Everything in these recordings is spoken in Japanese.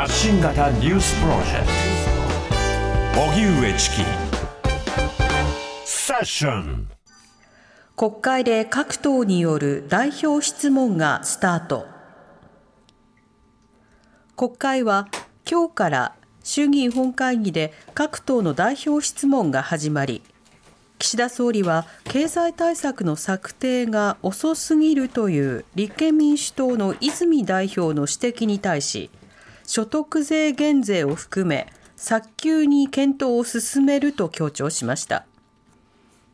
発信型ニュースプロジェクト。荻上チキ。セッション。国会で各党による代表質問がスタート。国会は今日から衆議院本会議で各党の代表質問が始まり岸田総理は経済対策の策定が遅すぎるという立憲民主党の泉代表の指摘に対し所得税減税を含め早急に検討を進めると強調しました。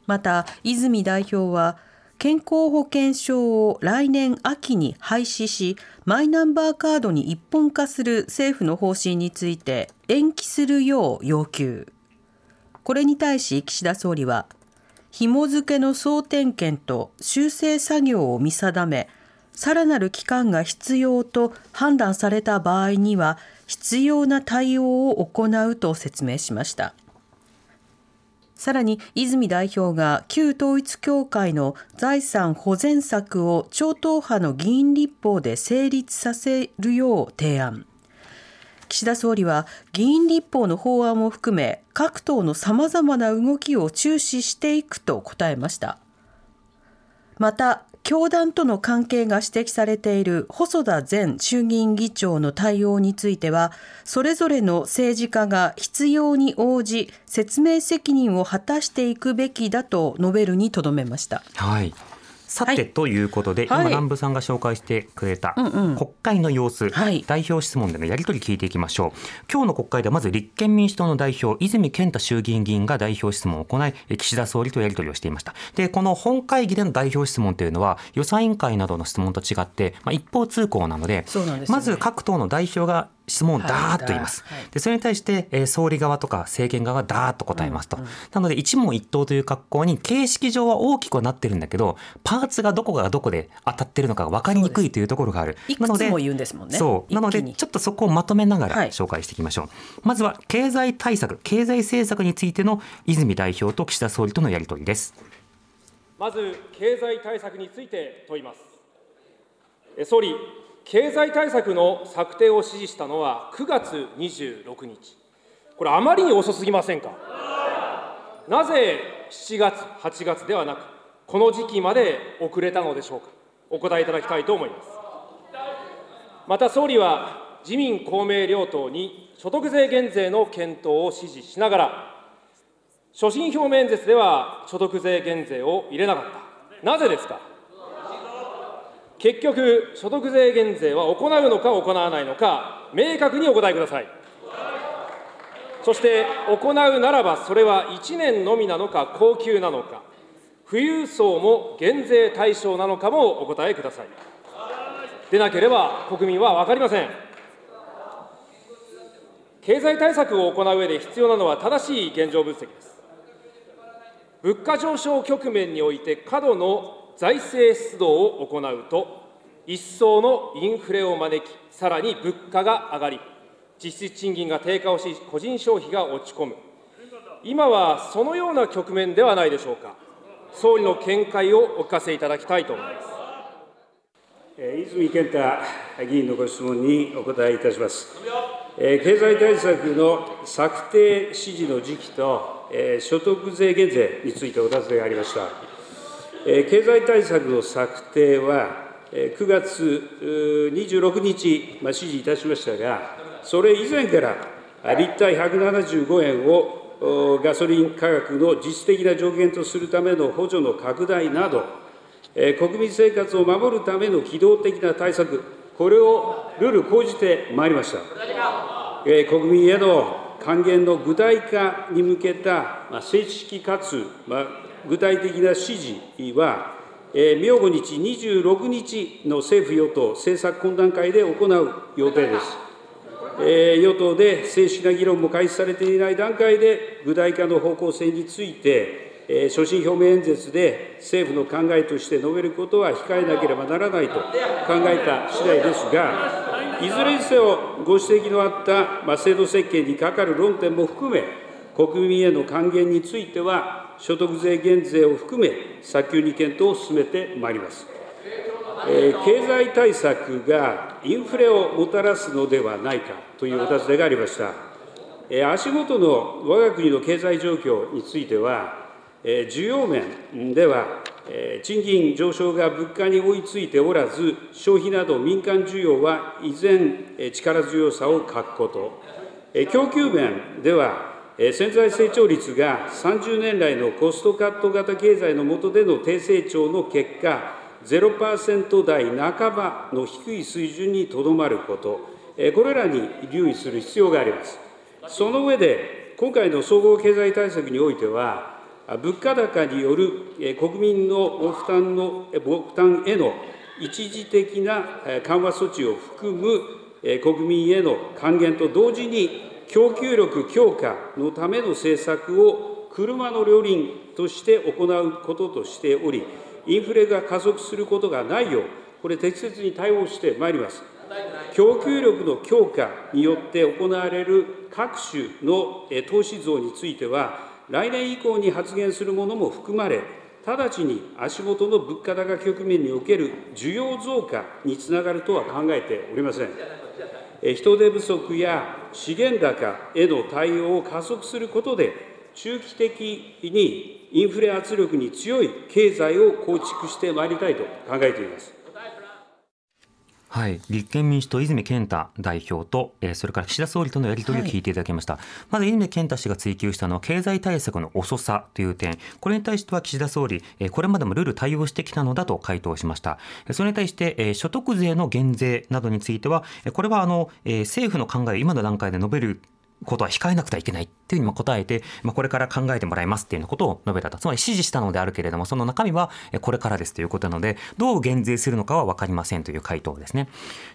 また泉代表は健康保険証を来年秋に廃止しマイナンバーカードに一本化する政府の方針について延期するよう要求。これに対し岸田総理は紐付けの総点検と修正作業を見定めさらなる期間が必要と判断された場合には必要な対応を行うと説明しました。さらに泉代表が旧統一教会の財産保全策を超党派の議員立法で成立させるよう提案。岸田総理は議員立法の法案も含め各党のさまざまな動きを注視していくと答えました。また教団との関係が指摘されている細田前衆議院議長の対応についてはそれぞれの政治家が必要に応じ説明責任を果たしていくべきだと述べるにとどめました。はいさて、はい、ということで、今南部さんが紹介してくれた国会の様子、はい、代表質問でのやり取り聞いていきましょう。今日の国会ではまず立憲民主党の代表泉健太衆議院議員が代表質問を行い岸田総理とやり取りをしていました。でこの本会議での代表質問というのは予算委員会などの質問と違って、まあ、一方通行なので、ね、まず各党の代表が質問をダーッと言います。はい、でそれに対して、えー、総理側とか政権側がダーッと答えますと。うんうん、なので一問一答という格好に形式上は大きくはなってるんだけどパーツがどこがどこで当たってるのかが分かりにくいというところがある。なのでも言うんですもんね。そうなのでちょっとそこをまとめながら紹介していきましょう。はい、まずは経済対策経済政策についての泉代表と岸田総理とのやり取りです。まず経済対策について問います。総理経済対策の策定を指示したのは9月26日、これ、あまりに遅すぎませんか？なぜ7月、8月ではなく、この時期まで遅れたのでしょうか、お答えいただきたいと思います。また総理は、自民、公明両党に所得税減税の検討を指示しながら、所信表明演説では所得税減税を入れなかった、なぜですか？結局、所得税減税は行うのか行わないのか、明確にお答えください。そして行うならば、それは1年のみなのか、恒久なのか、富裕層も減税対象なのかもお答えください。でなければ、国民は分かりません。経済対策を行う上で必要なのは正しい現状分析です。物価上昇局面において過度の財政出動を行うと、一層のインフレを招き、さらに物価が上がり、実質賃金が低下をし、個人消費が落ち込む、今はそのような局面ではないでしょうか、総理の見解をお聞かせいただきたいと思います。泉健太議員のご質問にお答えいたします。経済対策の策定指示の時期と所得税減税についてお尋ねがありました。経済対策の策定は、9月26日、指示いたしましたが、それ以前から、リッター175円をガソリン価格の実質的な上限とするための補助の拡大など、国民生活を守るための機動的な対策、これをルール講じてまいりました。国民への還元の具体化に向けた正式かつ具体的な指示は、明後日26日の政府・与党政策懇談会で行う予定です。え与党で正式な議論も開始されていない段階で、具体化の方向性についてえ、所信表明演説で政府の考えとして述べることは控えなければならないと考えた次第ですが、いずれにせよ、ご指摘のあったま制度設計にかかる論点も含め、国民への還元については、所得税減税を含め、早急に検討を進めてまいります。経済対策がインフレをもたらすのではないかというお尋ねがありました。足元の我が国の経済状況については、需要面では、賃金上昇が物価に追いついておらず、消費など民間需要は依然、力強さを欠くこと、供給面では、潜在成長率が30年来のコストカット型経済の下での低成長の結果、0%台半ばの低い水準にとどまること、これらに留意する必要があります。その上で、今回の総合経済対策においては、物価高による国民の負担の負担への一時的な緩和措置を含む国民への還元と同時に、供給力強化のための政策を車の両輪として行うこととしており、インフレが加速することがないよう、これ、適切に対応してまいります。供給力の強化によって行われる各種の投資増については、来年以降に発現するものも含まれ、直ちに足元の物価高局面における需要増加につながるとは考えておりません。人手不足や資源高への対応を加速することで、中期的にインフレ圧力に強い経済を構築してまいりたいと考えています。はい、立憲民主党、泉健太代表と、えー、それから岸田総理とのやり取りを聞いていただきました、はい、まず泉健太氏が追及したのは経済対策の遅さという点、これに対しては岸田総理、えー、これまでもルール対応してきたのだと回答しました。それに対して、えー、所得税の減税などについては、これはあの、えー、政府の考えを今の段階で述べることは控えなくてはいけないっていうふうに答えて、まあ、これから考えてもらいますっていうようなことを述べたと。つまり指示したのであるけれども、その中身はこれからですということなので、どう減税するのかは分かりませんという回答ですね。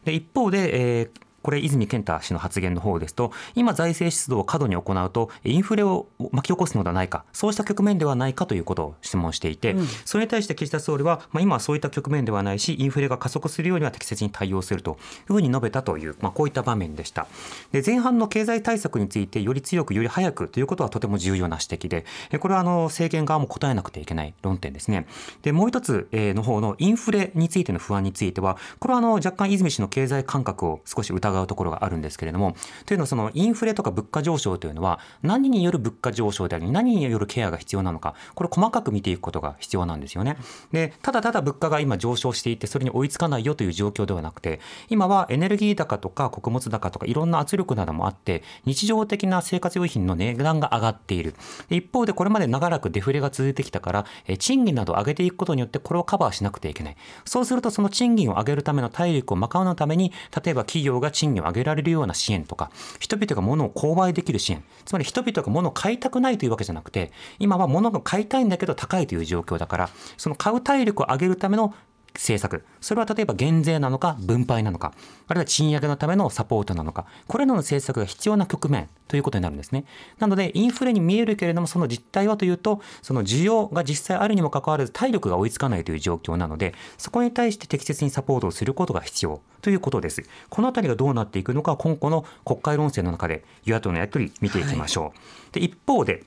で一方で、えーこれ泉健太氏の発言の方ですと今財政出動を過度に行うとインフレを巻き起こすのではないかそうした局面ではないかということを質問していて、うん、それに対して岸田総理は、まあ、今はそういった局面ではないしインフレが加速するようには適切に対応するというふうに述べたという、まあ、こういった場面でした。で前半の経済対策についてより強くより早くということはとても重要な指摘でこれはあの政権側も答えなくてはいけない論点ですね。でもう一つの方のインフレについての不安についてはこれはあの若干泉氏の経済感覚を少し疑うところがあるんですけれども、というのはそのインフレとか物価上昇というのは何による物価上昇であり、何によるケアが必要なのか、これ細かく見ていくことが必要なんですよね。で、ただただ物価が今上昇していて、それに追いつかないよという状況ではなくて、今はエネルギー高とか穀物高とかいろんな圧力などもあって、日常的な生活用品の値段が上がっている。一方でこれまで長らくデフレが続いてきたから、賃金などを上げていくことによってこれをカバーしなくてはいけない。そうするとその賃金を上げるための体力を賄うために、例えば企業が賃金を上げられるような支援とか、人々が物を購買できる支援、つまり人々が物を買いたくないというわけじゃなくて、今は物が買いたいんだけど高いという状況だから、その買う体力を上げるための政策。それは例えば減税なのか分配なのか、あるいは賃上げのためのサポートなのか、これらの政策が必要な局面ということになるんですね。なので、インフレに見えるけれども、その実態はというと、その需要が実際あるにもかかわらず体力が追いつかないという状況なので、そこに対して適切にサポートをすることが必要ということです。このあたりがどうなっていくのか、今後の国会論戦の中で与野党のやり取り見ていきましょう。はい、で一方で、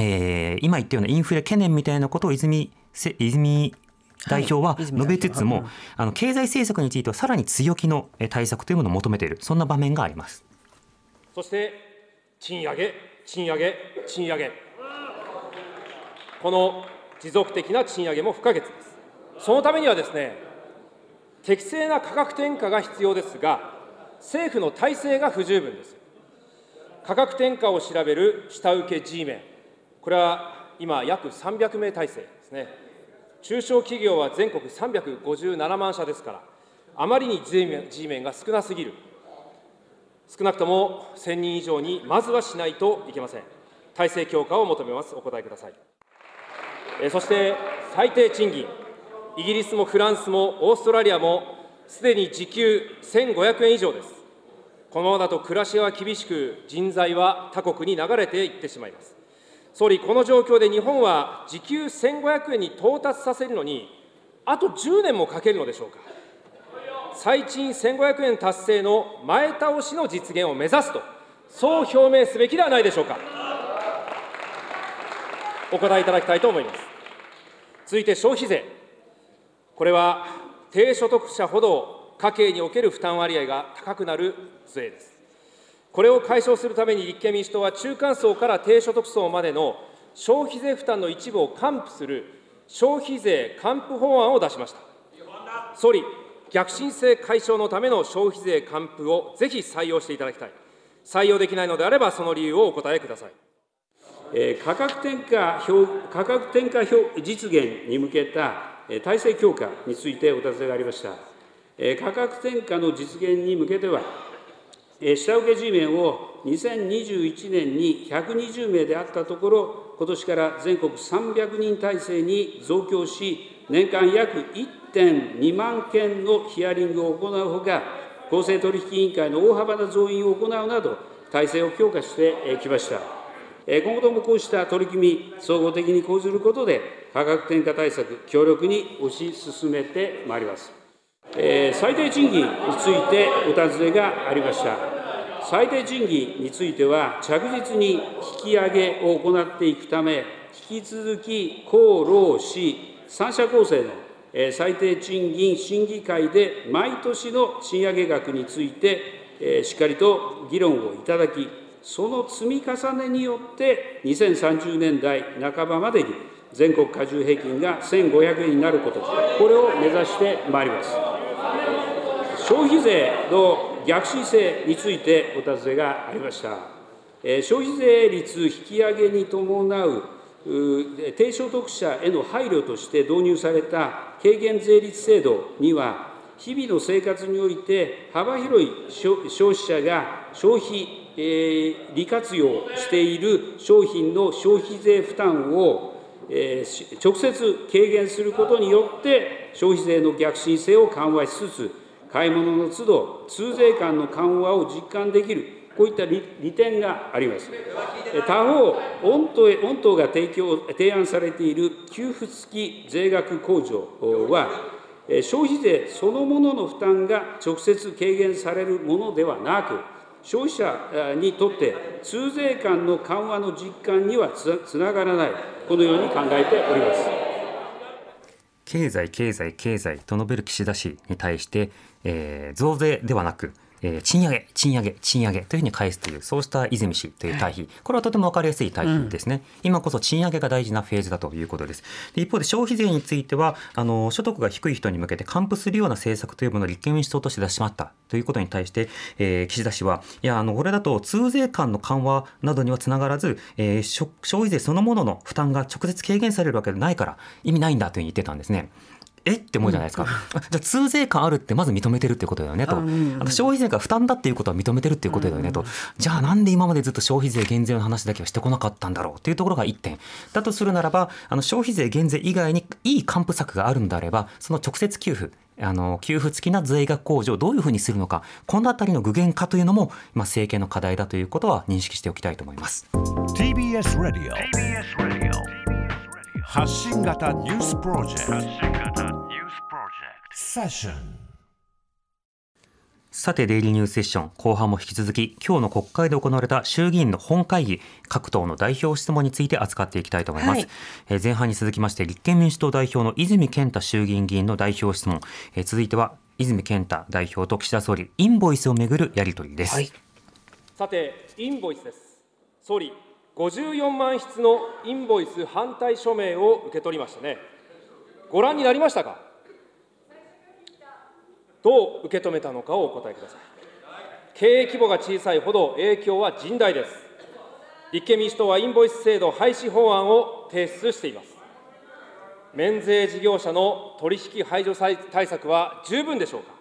えー、今言ったようなインフレ懸念みたいなことを泉泉代表は述べつつも、はい、あの経済政策についてはさらに強気の対策というものを求めている、そんな場面があります。そして賃上げ、賃上げ、賃上げ、この持続的な賃上げも不可欠です。そのためにはですね、適正な価格転嫁が必要ですが、政府の体制が不十分です。価格転嫁を調べる下請け G メン、これは今、約300名体制ですね。中小企業は全国357万社ですから、あまりに G メンが少なすぎる、少なくとも1000人以上にまずはしないといけません。体制強化を求めます。お答えください。えそして最低賃金、イギリスもフランスもオーストラリアもすでに時給1500円以上です。このままだと暮らしは厳しく、人材は他国に流れていってしまいます。総理、この状況で日本は時給1500円に到達させるのに、あと10年もかけるのでしょうか。最賃1500円達成の前倒しの実現を目指すと、そう表明すべきではないでしょうか。お答えいただきたいと思います。続いて消費税。これは低所得者ほど家計における負担割合が高くなる税です。これを解消するために立憲民主党は中間層から低所得層までの消費税負担の一部を還付する消費税還付法案を出しました。総理、逆進性解消のための消費税還付をぜひ採用していただきたい。採用できないのであれば、その理由をお答えください。え価格転嫁価格転嫁実現に向けた体制強化についてお尋ねがありました。価格転嫁の実現に向けては、下請け G メンを2021年に120名であったところ、今年から全国300人体制に増強し、年間約1.2万件のヒアリングを行うほか、公正取引委員会の大幅な増員を行うなど、体制を強化してきました。今後ともこうした取り組み、総合的に講ずることで、価格転嫁対策、強力に推し進めてまいります。最低賃金についてお尋ねがありました。最低賃金については、着実に引き上げを行っていくため、引き続き公労使三者構成の最低賃金審議会で毎年の賃上げ額について、しっかりと議論をいただき、その積み重ねによって、2030年代半ばまでに全国加重平均が1500円になること、これを目指してまいります。消費税の逆進性についてお尋ねがありました。消費税率引き上げに伴う低所得者への配慮として導入された軽減税率制度には、日々の生活において幅広い消費者が消費、利活用している商品の消費税負担を直接軽減することによって、消費税の逆進性を緩和しつつ、買い物の都度、通税間の緩和を実感できる、こういった利点があります。他方、御党御党が提供提案されている給付付き税額控除は、消費税そのものの負担が直接軽減されるものではなく、消費者にとって通税間の緩和の実感にはつながらない、このように考えております。経済、経済、経済と述べる岸田氏に対して、えー、増税ではなく、えー、賃上げ、賃上げ、賃上げというふうに返すという、そうした泉氏という対比、はい、これはとても分かりやすい対比ですね、うん、今こそ賃上げが大事なフェーズだということです。で一方で消費税についてはあの、所得が低い人に向けて還付するような政策というものを立憲民主党として出しまったということに対して、えー、岸田氏は、いや、あのこれだと通税間の緩和などにはつながらず、えー、消費税そのものの負担が直接軽減されるわけでないから、意味ないんだというふうに言ってたんですね。え？って思うじゃないですか、うん、じゃあ通税感あるってまず認めてるってことだよねと、あと消費税が負担だっていうことは認めてるっていうことだよねと、じゃあなんで今までずっと消費税減税の話だけはしてこなかったんだろうっていうところが1点。だとするならばあの消費税減税以外にいい還付策があるんであればその直接給付あの給付付きな税額控除をどういうふうにするのかこのあたりの具現化というのも今政権の課題だということは認識しておきたいと思います。TBS ラディオ発信型ニュースプロジェクトさて、デイリーニュースセッション、後半も引き続き、今日の国会で行われた衆議院の本会議、各党の代表質問について扱っていきたいと思います。はい、え前半に続きまして、立憲民主党代表の泉健太衆議院議員の代表質問、え続いては、泉健太代表と岸田総理、インボイスをめぐるやり取りです。はい、さて、インボイスです。総理、54万筆のインボイス反対署名を受け取りましたね。ご覧になりましたか？どう受け止めたのかをお答えください。経営規模が小さいほど影響は甚大です。立憲民主党はインボイス制度廃止法案を提出しています。免税事業者の取引排除対策は十分でしょうか。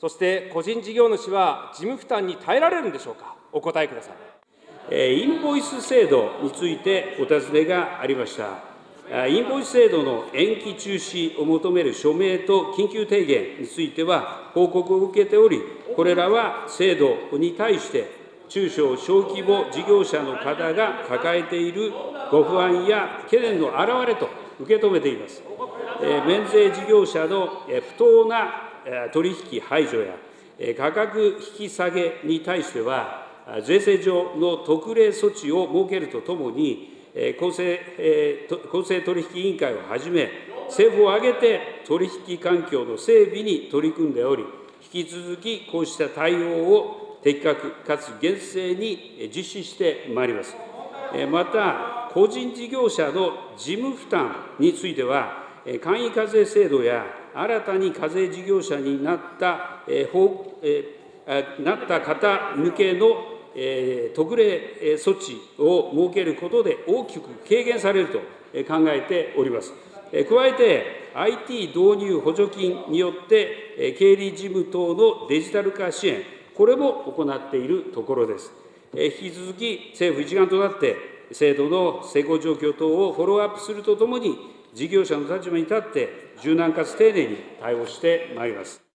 そして個人事業主は事務負担に耐えられるんでしょうか。お答えください。インボイス制度についてお尋ねがありました。インボイス制度の延期中止を求める署名と緊急提言については、報告を受けており、これらは制度に対して、中小小規模事業者の方が抱えているご不安や懸念の表れと受け止めています。免税事業者の不当な取引排除や価格引き下げに対しては、税制上の特例措置を設けるとともに、公正公正取引委員会をはじめ、政府を挙げて取引環境の整備に取り組んでおり、引き続きこうした対応を的確かつ厳正に実施してまいります。また、個人事業者の事務負担については、簡易課税制度や新たに課税事業者になった、えー、なった方向けの、え、特例措置を設けることで大きく軽減されると考えております。加えて、IT 導入補助金によって、経理事務等のデジタル化支援、これも行っているところです。引き続き政府一丸となって、制度の成功状況等をフォローアップするとともに、事業者の立場に立って、柔軟かつ丁寧に対応してまいります。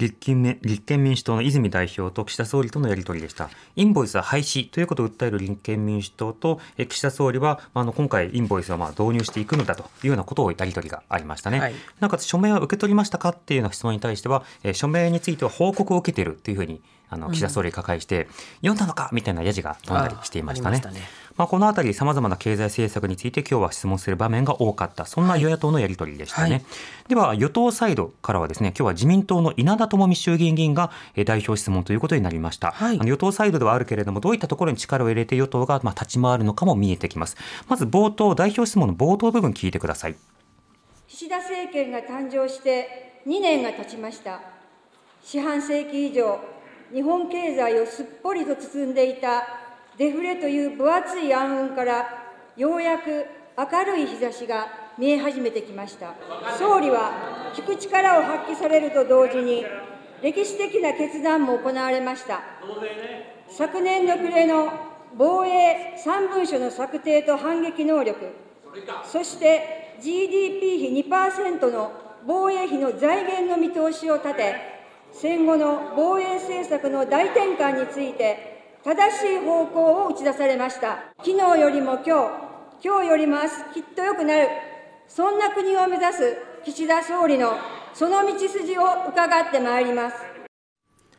立憲立憲民主党の泉代表と岸田総理とのやり取りでした。インボイスは廃止ということを訴える立憲民主党と岸田総理はあの今回インボイスはまあ導入していくのだというようなことをやり取りがありましたね。はい、なおかつ署名は受け取りましたかっていうような質問に対しては、え署名については報告を受けているというふうにあの岸田総理が抱えして、うん、読んだのかみたいなやじが飛んだりしていましたね。まあ、このあたり、さまざまな経済政策について、今日は質問する場面が多かった、そんな与野党のやり取りでしたね。はい、では、与党サイドからはですね、今日は自民党の稲田朋美衆議院議員が代表質問ということになりました。はい、あの与党サイドではあるけれども、どういったところに力を入れて与党がまあ立ち回るのかも見えてきます。まず冒頭、代表質問の冒頭部分聞いてください。岸田政権が誕生して2年が経ちました。四半世紀以上、日本経済をすっぽりと包んでいたデフレという分厚い暗雲からようやく明るい日差しが見え始めてきました。総理は聞く力を発揮されると同時に歴史的な決断も行われました。昨年の暮れの防衛3文書の策定と反撃能力そして GDP 比2%の防衛費の財源の見通しを立て戦後の防衛政策の大転換について、正しい方向を打ち出されました。昨日よりも今日、今日よりも明日、きっと良くなる、そんな国を目指す岸田総理のその道筋を伺ってまいります。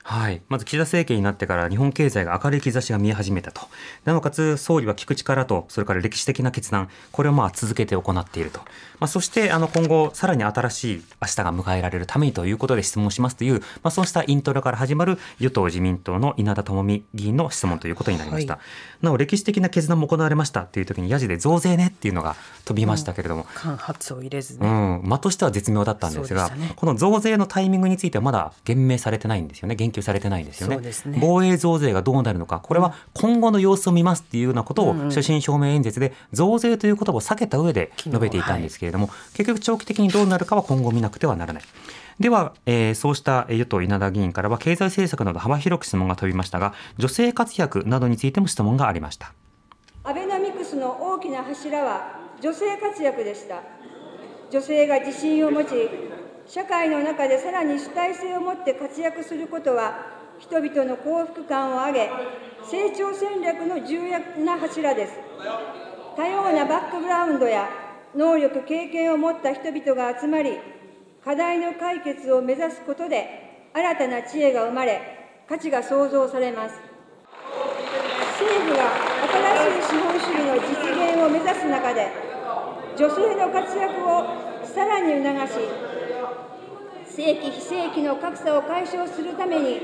はい、まず岸田政権になってから日本経済が明るい兆しが見え始めたと。なおかつ総理は聞く力とそれから歴史的な決断これをまあ続けて行っていると、まあ、そしてあの今後さらに新しい明日が迎えられるためにということで質問しますという、まあ、そうしたイントロから始まる与党自民党の稲田朋美議員の質問ということになりました、はい、なお歴史的な決断も行われましたっていう時にやじで増税ねっていうのが飛びましたけれども、間髪を入れずね、うん、間としては絶妙だったんですが、ね、この増税のタイミングについてはまだ言明されてないんですよね言及されてないんですよね、ね、防衛増税がどうなるのか。これは今後の様子を見ますっていうようなことを所信表明演説で増税という言葉を避けた上で述べていたんですけれども、はい、結局長期的にどうなるかは今後見なくてはならない。では、えー、そうした与党稲田議員からは経済政策など幅広く質問が飛びましたが女性活躍などについても質問がありました。アベノミクスの大きな柱は女性活躍でした。女性が自信を持ち社会の中でさらに主体性を持って活躍することは、人々の幸福感を上げ、成長戦略の重要な柱です。多様なバックグラウンドや能力、経験を持った人々が集まり、課題の解決を目指すことで、新たな知恵が生まれ、価値が創造されます。政府が新しい資本主義の実現を目指す中で、女性の活躍をさらに促し、正規、非正規の格差を解消するために、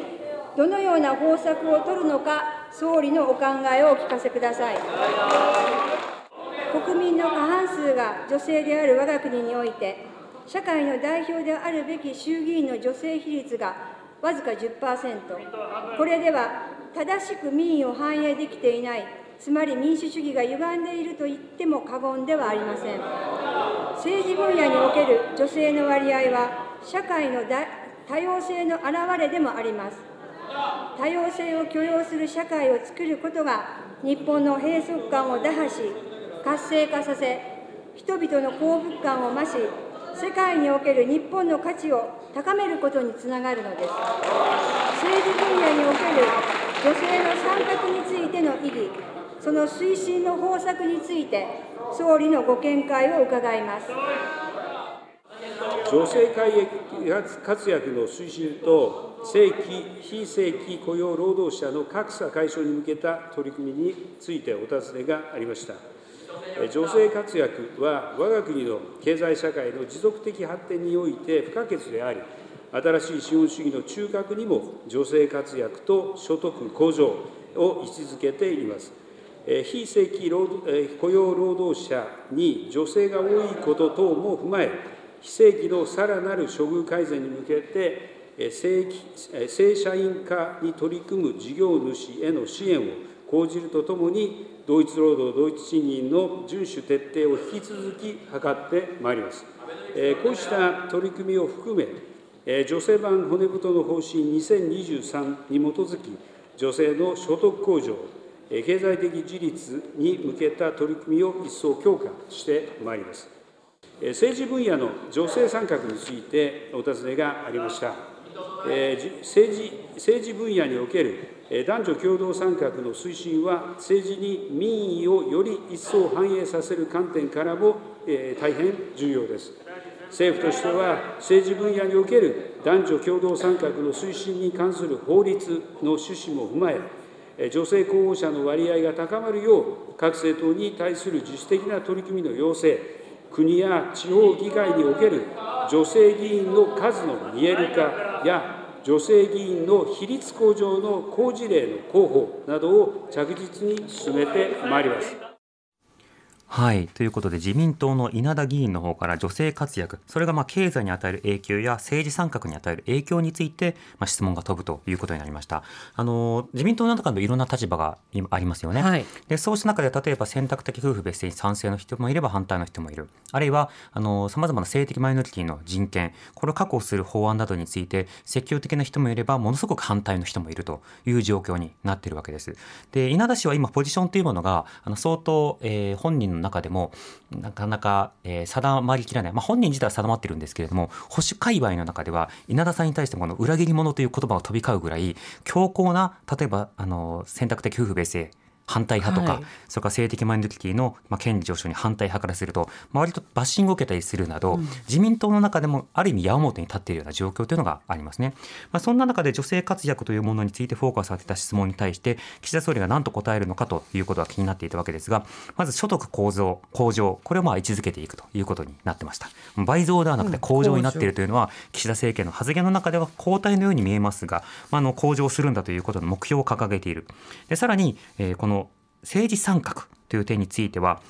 どのような方策を取るのか、総理のお考えをお聞かせください。国民の過半数が女性である我が国において、社会の代表であるべき衆議院の女性比率がわずか10%、これでは正しく民意を反映できていない、つまり民主主義が歪んでいると言っても過言ではありません。政治分野における女性の割合は社会の多様性の表れでもあります。多様性を許容する社会を作ることが、日本の閉塞感を打破し、活性化させ、人々の幸福感を増し、世界における日本の価値を高めることにつながるのです。政治分野における女性の参画についての意義、その推進の方策について、総理のご見解を伺います。女性開発活躍の推進と正規、非正規雇用労働者の格差解消に向けた取り組みについてお尋ねがありました。女性活躍は我が国の経済社会の持続的発展において不可欠であり、新しい資本主義の中核にも女性活躍と所得向上を位置づけています。非正規労雇用労働者に女性が多いこと等も踏まえ、非正規のさらなる処遇改善に向けて、正正社員化に取り組む事業主への支援を講じるとともに、同一労働同一賃金の遵守徹底を引き続き図ってまいります。こうした取り組みを含め、女性版骨太の方針2023に基づき、女性の所得向上、経済的自立に向けた取り組みを一層強化してまいります。政治分野の女性参画についてお尋ねがありました。政治政治分野における男女共同参画の推進は、政治に民意をより一層反映させる観点からも大変重要です。政府としては、政治分野における男女共同参画の推進に関する法律の趣旨も踏まえ、女性候補者の割合が高まるよう、各政党に対する自主的な取り組みの要請、国や地方議会における女性議員の数の見える化や、女性議員の比率向上の好事例の広報などを着実に進めてまいります。はい。ということで、自民党の稲田議員の方から女性活躍、それがまあ経済に与える影響や政治参画に与える影響について、まあ、質問が飛ぶということになりました。あの、自民党の中でもいろんな立場がありますよね。はい、でそうした中で、例えば選択的夫婦別姓に賛成の人もいれば反対の人もいる。あるいは、あの、様々な性的マイノリティの人権、これを確保する法案などについて、積極的な人もいれば、ものすごく反対の人もいるという状況になっているわけです。で、稲田氏は今、ポジションというものが、あの相当、えー、本人の中でも、なかなか、えー、定まりきらない、まあ、本人自体は定まってるんですけれども保守界隈の中では稲田さんに対してこの裏切り者という言葉が飛び交うぐらい強硬な例えばあの選択的夫婦別姓反対派とか、はい、それから性的マイノリティの、まあ、権利上昇に反対派からすると、まあ、割とバッシングを受けたりするなど、うん、自民党の中でもある意味矢面に立っているような状況というのがありますね。まあ、そんな中で女性活躍というものについてフォーカスされた質問に対して岸田総理が何と答えるのかということが気になっていたわけですがまず所得構造向上これをまあ位置づけていくということになってました。倍増ではなくて向上になっているというのは、岸田政権の発言の中では後退のように見えますが、まあ、あの向上するんだということの目標を掲げている。でさらに、えー、この政治参画という点については、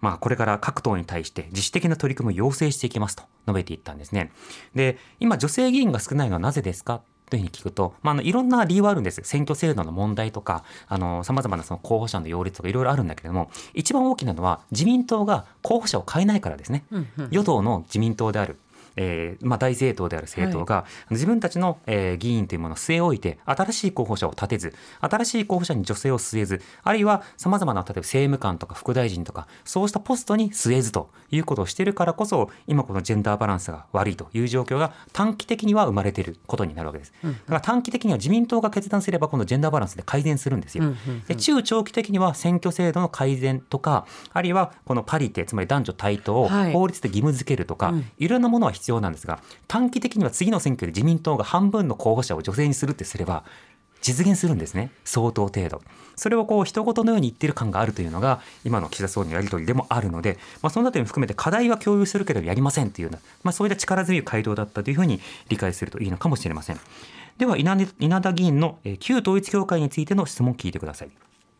まあ、これから各党に対して自主的な取り組みを要請していきますと述べていったんですね。で、今、女性議員が少ないのはなぜですかというふうに聞くと、まあ、あのいろんな理由はあるんです。選挙制度の問題とか、あの、様々なその候補者の擁立とかいろいろあるんだけれども、一番大きなのは自民党が候補者を変えないからですね。与党の自民党であるえーまあ、大政党である政党が、はい、自分たちの、えー、議員というものを据え置いて新しい候補者を立てず新しい候補者に女性を据えずあるいはさまざまな例えば政務官とか副大臣とかそうしたポストに据えずということをしているからこそ今このジェンダーバランスが悪いという状況が短期的には生まれていることになるわけです。だから短期的には自民党が決断すればこのジェンダーバランスで改善するんですよ。で中長期的には選挙制度の改善とかあるいはこのパリテつまり男女対等を法律で義務付けるとか、はい、いろんなものは必必要なんですが短期的には次の選挙で自民党が半分の候補者を女性にするってすれば実現するんですね。相当程度。それをこう一言のように言ってる感があるというのが今の岸田総理のやり取りでもあるので、まあ、そのあたりも含めて課題は共有するけどやりませんというような、まあ、そういった力強い回答だったというふうに理解するといいのかもしれません。では稲田議員の旧統一教会についての質問を聞いてください。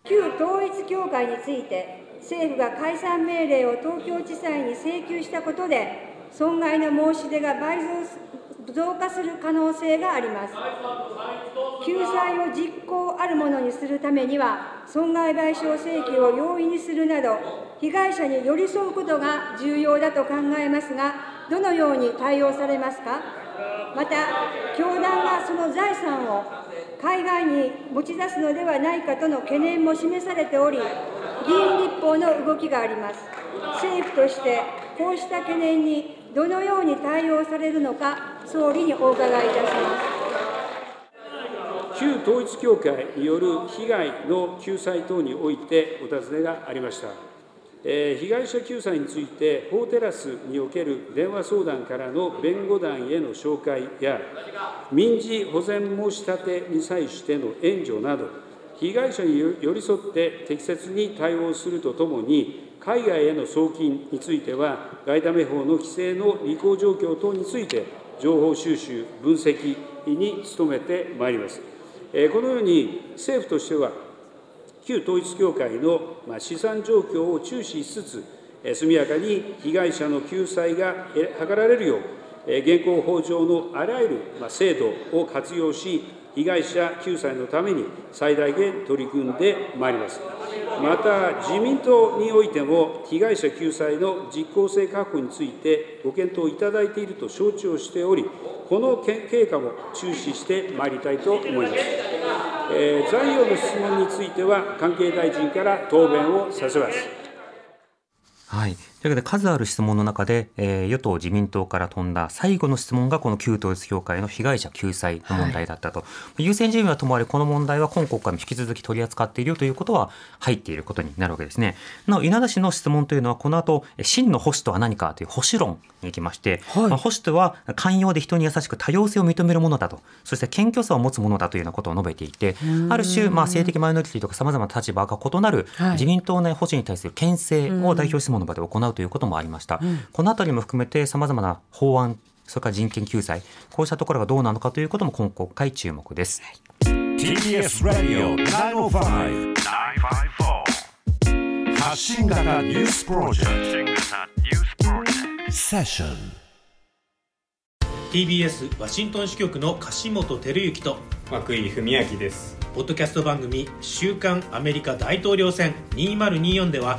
旧統一教会について政府が解散命令を東京地裁に請求したことで損害の申し出が倍増増加する可能性があります。救済を実行あるものにするためには、損害賠償請求を容易にするなど、被害者に寄り添うことが重要だと考えますが、どのように対応されますか？また、教団がその財産を海外に持ち出すのではないかとの懸念も示されており、議員立法の動きがあります。政府としてこうした懸念にどのように対応されるのか、総理にお伺いいたします。旧統一教会による被害の救済等においてお尋ねがありました。え、被害者救済について、法テラスにおける電話相談からの弁護団への紹介や、民事保全申し立てに際しての援助など、被害者に寄り添って適切に対応するとともに、海外への送金については、外為法の規制の履行状況等について、情報収集、分析に努めてまいります。このように政府としては、旧統一教会の資産状況を注視しつつ、速やかに被害者の救済が図られるよう、現行法上のあらゆる制度を活用し、被害者救済のために最大限取り組んでまいります。また、自民党においても、被害者救済の実効性確保についてご検討いただいていると承知をしており、この経過も注視してまいりたいと思います。えー、残余の質問については、関係大臣から答弁をさせます。はいというわけで数ある質問の中で、えー、与党自民党から飛んだ最後の質問がこの旧統一教会の被害者救済の問題だったと、はい、優先順位はともあれこの問題は今国会も引き続き取り扱っているということは入っていることになるわけですね。なお稲田氏の質問というのはこの後真の保守とは何かという保守論に行きまして、はい、まあ、保守とは寛容で人に優しく多様性を認めるものだと。そして謙虚さを持つものだというようなことを述べていてある種、まあ、性的マイノリティとかさまざまな立場が異なる自民党内保守に対する牽制を代表質問の場で行うということもありました。うん、このあたりも含めてさまざまな法案それから人権救済こうしたところがどうなのかということも今国会注目です。TBS ラディオ905-954発信型ニュースプロジェクト。セッション TBS ワシントン支局の樫本照之と涌井文明です。ポッドキャスト番組「週刊アメリカ大統領選2024」では